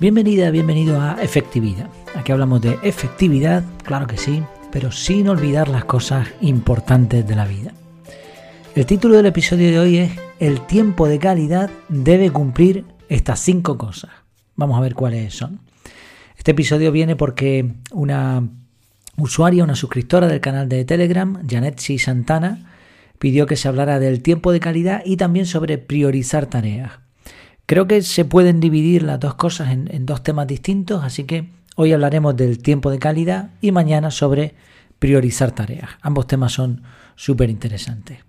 Bienvenida, bienvenido a Efectividad. Aquí hablamos de efectividad, claro que sí, pero sin olvidar las cosas importantes de la vida. El título del episodio de hoy es El tiempo de calidad debe cumplir estas cinco cosas. Vamos a ver cuáles son. Este episodio viene porque una usuaria, una suscriptora del canal de Telegram, Janetsi Santana, pidió que se hablara del tiempo de calidad y también sobre priorizar tareas. Creo que se pueden dividir las dos cosas en, dos temas distintos, así que hoy hablaremos del tiempo de calidad y mañana sobre priorizar tareas. Ambos temas son súper interesantes.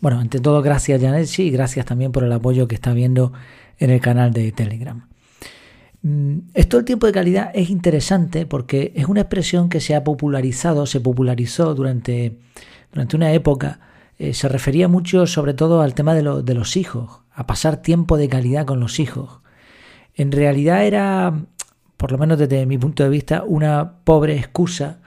Bueno, ante todo, gracias Janet y gracias también por el apoyo que está viendo en el canal de Telegram. Mm, esto del tiempo de calidad es interesante porque es una expresión que se ha popularizado, se popularizó durante, durante una época. Eh, se refería mucho sobre todo al tema de, de los hijos, a pasar tiempo de calidad con los hijos. En realidad era, por lo menos desde mi punto de vista, una pobre excusa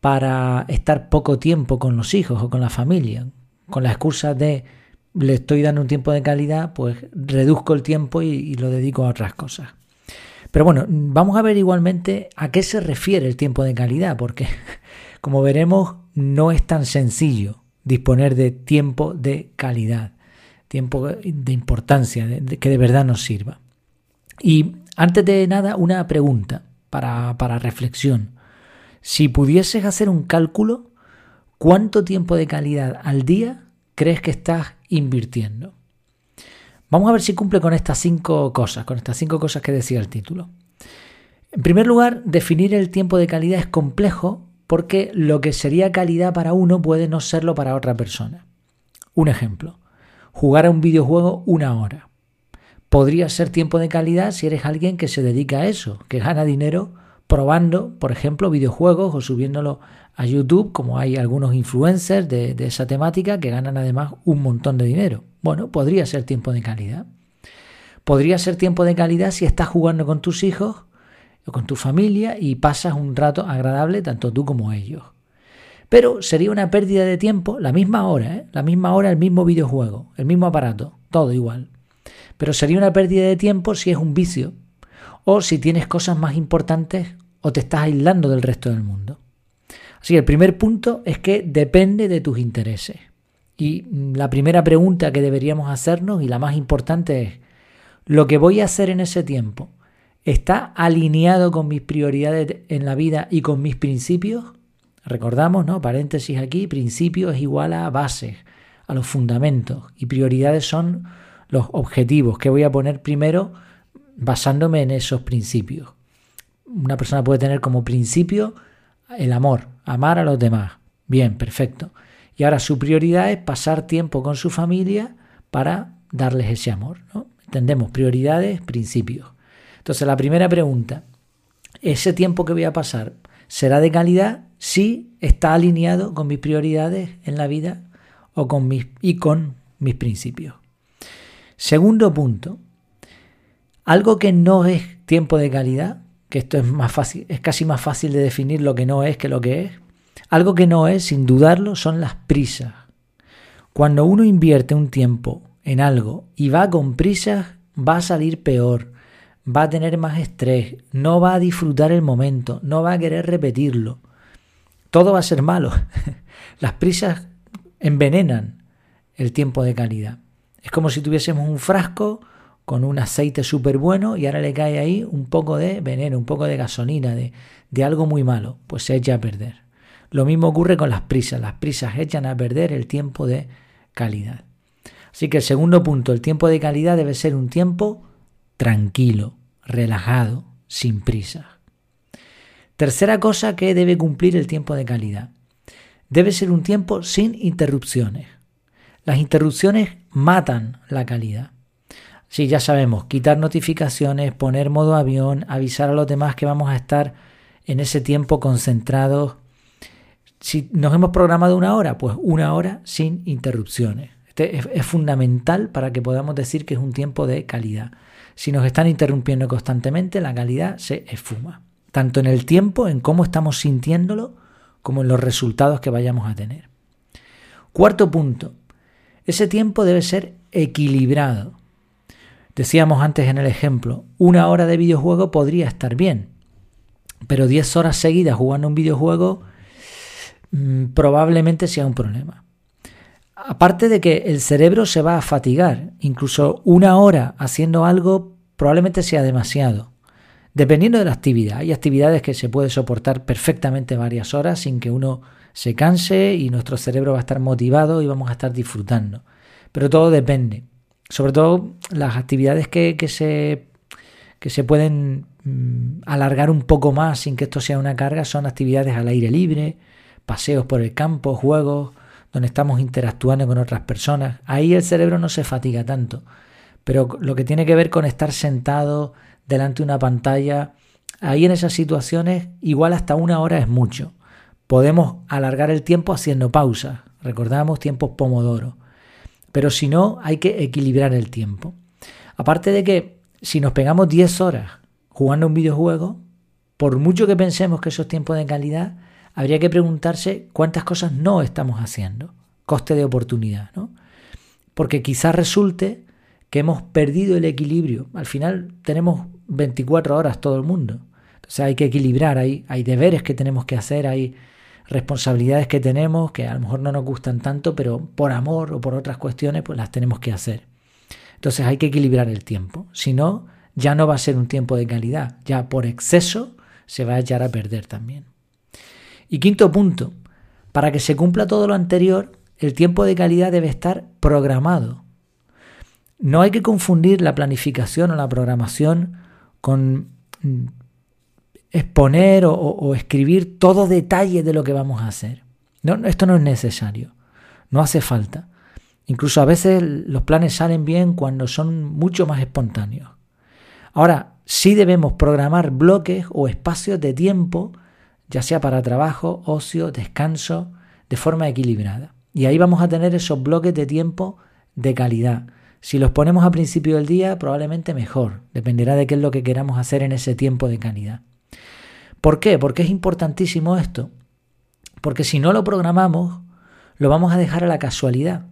para estar poco tiempo con los hijos o con la familia. Con la excusa de le estoy dando un tiempo de calidad, pues reduzco el tiempo y, lo dedico a otras cosas. Pero bueno, vamos a ver igualmente a qué se refiere el tiempo de calidad, porque como veremos no es tan sencillo disponer de tiempo de calidad tiempo de importancia, que de verdad nos sirva. Y antes de nada, una pregunta para, para reflexión. Si pudieses hacer un cálculo, ¿cuánto tiempo de calidad al día crees que estás invirtiendo? Vamos a ver si cumple con estas cinco cosas, con estas cinco cosas que decía el título. En primer lugar, definir el tiempo de calidad es complejo porque lo que sería calidad para uno puede no serlo para otra persona. Un ejemplo jugar a un videojuego una hora. Podría ser tiempo de calidad si eres alguien que se dedica a eso, que gana dinero probando, por ejemplo, videojuegos o subiéndolo a YouTube, como hay algunos influencers de, esa temática que ganan además un montón de dinero. Bueno, podría ser tiempo de calidad. Podría ser tiempo de calidad si estás jugando con tus hijos o con tu familia y pasas un rato agradable tanto tú como ellos. Pero sería una pérdida de tiempo, la misma hora, ¿eh? la misma hora, el mismo videojuego, el mismo aparato, todo igual. Pero sería una pérdida de tiempo si es un vicio o si tienes cosas más importantes o te estás aislando del resto del mundo. Así que el primer punto es que depende de tus intereses. Y la primera pregunta que deberíamos hacernos y la más importante es, ¿lo que voy a hacer en ese tiempo está alineado con mis prioridades en la vida y con mis principios? Recordamos, ¿no? Paréntesis aquí, principio es igual a base, a los fundamentos. Y prioridades son los objetivos que voy a poner primero basándome en esos principios. Una persona puede tener como principio el amor, amar a los demás. Bien, perfecto. Y ahora su prioridad es pasar tiempo con su familia para darles ese amor. Entendemos prioridades, principios. Entonces la primera pregunta, ¿ese tiempo que voy a pasar será de calidad si está alineado con mis prioridades en la vida o con mis, y con mis principios. Segundo punto, algo que no es tiempo de calidad, que esto es más fácil, es casi más fácil de definir lo que no es que lo que es. Algo que no es, sin dudarlo, son las prisas. Cuando uno invierte un tiempo en algo y va con prisas, va a salir peor va a tener más estrés, no va a disfrutar el momento, no va a querer repetirlo. Todo va a ser malo. Las prisas envenenan el tiempo de calidad. Es como si tuviésemos un frasco con un aceite súper bueno y ahora le cae ahí un poco de veneno, un poco de gasolina, de, de algo muy malo, pues se echa a perder. Lo mismo ocurre con las prisas. Las prisas echan a perder el tiempo de calidad. Así que el segundo punto, el tiempo de calidad debe ser un tiempo tranquilo, relajado, sin prisa. Tercera cosa que debe cumplir el tiempo de calidad. Debe ser un tiempo sin interrupciones. Las interrupciones matan la calidad. Sí, ya sabemos, quitar notificaciones, poner modo avión, avisar a los demás que vamos a estar en ese tiempo concentrados. Si nos hemos programado una hora, pues una hora sin interrupciones. Este es, es fundamental para que podamos decir que es un tiempo de calidad. Si nos están interrumpiendo constantemente, la calidad se esfuma, tanto en el tiempo, en cómo estamos sintiéndolo, como en los resultados que vayamos a tener. Cuarto punto, ese tiempo debe ser equilibrado. Decíamos antes en el ejemplo, una hora de videojuego podría estar bien, pero 10 horas seguidas jugando un videojuego mm, probablemente sea un problema. Aparte de que el cerebro se va a fatigar, incluso una hora haciendo algo probablemente sea demasiado. Dependiendo de la actividad, hay actividades que se puede soportar perfectamente varias horas sin que uno se canse y nuestro cerebro va a estar motivado y vamos a estar disfrutando. Pero todo depende. Sobre todo las actividades que, se, que se pueden mm, alargar un poco más sin que esto sea una carga son actividades al aire libre, paseos por el campo, juegos, donde estamos interactuando con otras personas. Ahí el cerebro no se fatiga tanto. Pero lo que tiene que ver con estar sentado delante de una pantalla, ahí en esas situaciones igual hasta una hora es mucho. Podemos alargar el tiempo haciendo pausas. Recordamos tiempos pomodoro. Pero si no, hay que equilibrar el tiempo. Aparte de que si nos pegamos 10 horas jugando un videojuego, por mucho que pensemos que eso es tiempo de calidad, habría que preguntarse cuántas cosas no estamos haciendo. Coste de oportunidad, ¿no? Porque quizás resulte que hemos perdido el equilibrio. Al final tenemos 24 horas todo el mundo. Entonces hay que equilibrar, hay, hay deberes que tenemos que hacer, hay responsabilidades que tenemos que a lo mejor no nos gustan tanto, pero por amor o por otras cuestiones pues las tenemos que hacer. Entonces hay que equilibrar el tiempo. Si no, ya no va a ser un tiempo de calidad. Ya por exceso se va a echar a perder también. Y quinto punto, para que se cumpla todo lo anterior, el tiempo de calidad debe estar programado. No hay que confundir la planificación o la programación con mm, exponer o, escribir todo detalle de lo que vamos a hacer. No, esto no es necesario, no hace falta. Incluso a veces los planes salen bien cuando son mucho más espontáneos. Ahora, sí debemos programar bloques o espacios de tiempo ya sea para trabajo, ocio, descanso, de forma equilibrada. Y ahí vamos a tener esos bloques de tiempo de calidad. Si los ponemos a principio del día, probablemente mejor. Dependerá de qué es lo que queramos hacer en ese tiempo de calidad. ¿Por qué? Porque es importantísimo esto. Porque si no lo programamos, lo vamos a dejar a la casualidad.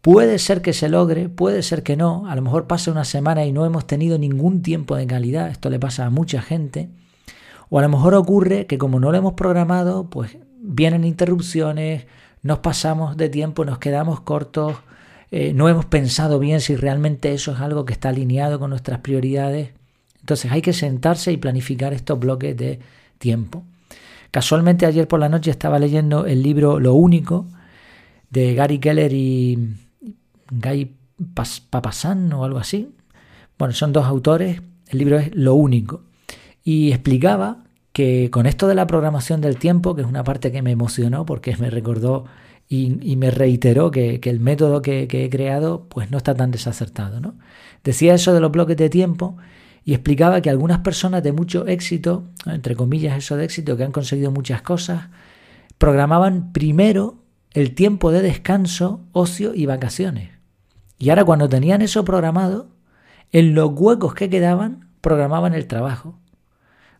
Puede ser que se logre, puede ser que no. A lo mejor pase una semana y no hemos tenido ningún tiempo de calidad. Esto le pasa a mucha gente. O a lo mejor ocurre que como no lo hemos programado, pues vienen interrupciones, nos pasamos de tiempo, nos quedamos cortos, eh, no hemos pensado bien si realmente eso es algo que está alineado con nuestras prioridades. Entonces hay que sentarse y planificar estos bloques de tiempo. Casualmente ayer por la noche estaba leyendo el libro Lo Único de Gary Keller y Guy Papasan o algo así. Bueno, son dos autores. El libro es Lo Único y explicaba que con esto de la programación del tiempo, que es una parte que me emocionó porque me recordó y, me reiteró que, el método que, he creado pues no está tan desacertado. ¿no? Decía eso de los bloques de tiempo y explicaba que algunas personas de mucho éxito, entre comillas eso de éxito, que han conseguido muchas cosas, programaban primero el tiempo de descanso, ocio y vacaciones. Y ahora cuando tenían eso programado, en los huecos que quedaban, programaban el trabajo.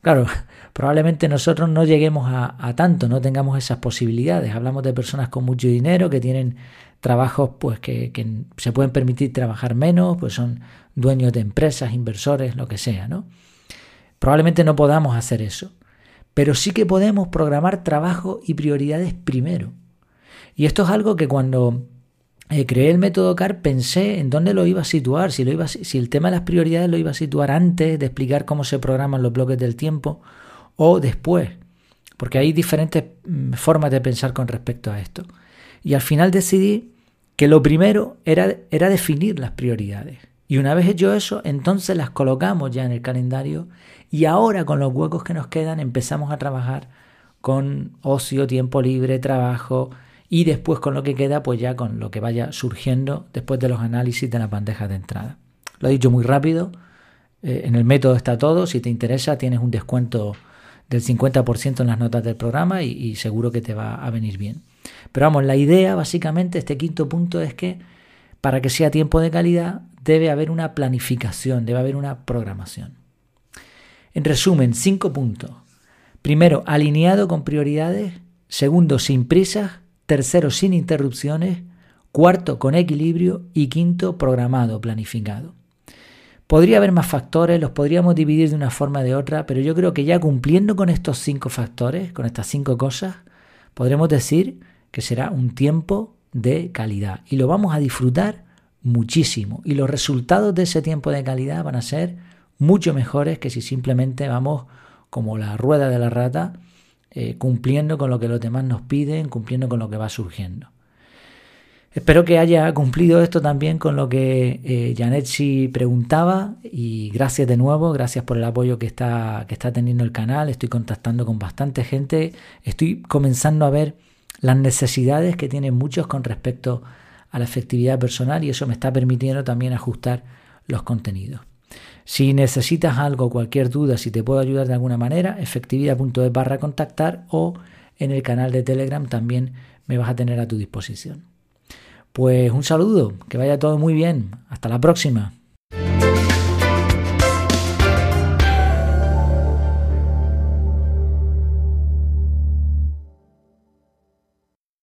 Claro, probablemente nosotros no lleguemos a, tanto, no tengamos esas posibilidades. Hablamos de personas con mucho dinero que tienen trabajos pues que, que, se pueden permitir trabajar menos, pues son dueños de empresas, inversores, lo que sea, ¿no? Probablemente no podamos hacer eso, pero sí que podemos programar trabajo y prioridades primero. Y esto es algo que cuando eh, creé el método CAR pensé en dónde lo iba a situar, si, lo iba, si el tema de las prioridades lo iba a situar antes de explicar cómo se programan los bloques del tiempo o después, porque hay diferentes mm, formas de pensar con respecto a esto. Y al final decidí que lo primero era, era definir las prioridades. Y una vez hecho eso, entonces las colocamos ya en el calendario y ahora con los huecos que nos quedan empezamos a trabajar con ocio, tiempo libre, trabajo, y después con lo que queda, pues ya con lo que vaya surgiendo después de los análisis de las bandejas de entrada. Lo he dicho muy rápido, eh, en el método está todo, si te interesa tienes un descuento del 50% en las notas del programa y, y seguro que te va a venir bien. Pero vamos, la idea básicamente, este quinto punto es que para que sea tiempo de calidad debe haber una planificación, debe haber una programación. En resumen, cinco puntos. Primero, alineado con prioridades. Segundo, sin prisas tercero sin interrupciones, cuarto con equilibrio. Y quinto programado, planificado. Podría haber más factores, los podríamos dividir de una forma o de otra, pero yo creo que ya cumpliendo con estos cinco factores, con estas cinco cosas, podremos decir que será un tiempo de calidad. Y lo vamos a disfrutar muchísimo. Y los resultados de ese tiempo de calidad van a ser mucho mejores que si simplemente vamos como la rueda de la rata eh, cumpliendo con lo que los demás nos piden, cumpliendo con lo que va surgiendo. Espero que haya cumplido esto también con lo que eh, preguntaba y gracias de nuevo, gracias por el apoyo que está, que está teniendo el canal, estoy contactando con bastante gente, estoy comenzando a ver las necesidades que tienen muchos con respecto a la efectividad personal y eso me está permitiendo también ajustar los contenidos. Si necesitas algo, cualquier duda, si te puedo ayudar de alguna manera, efectividad.es barra contactar o en el canal de Telegram también me vas a tener a tu disposición. Pues un saludo, que vaya todo muy bien, hasta la próxima.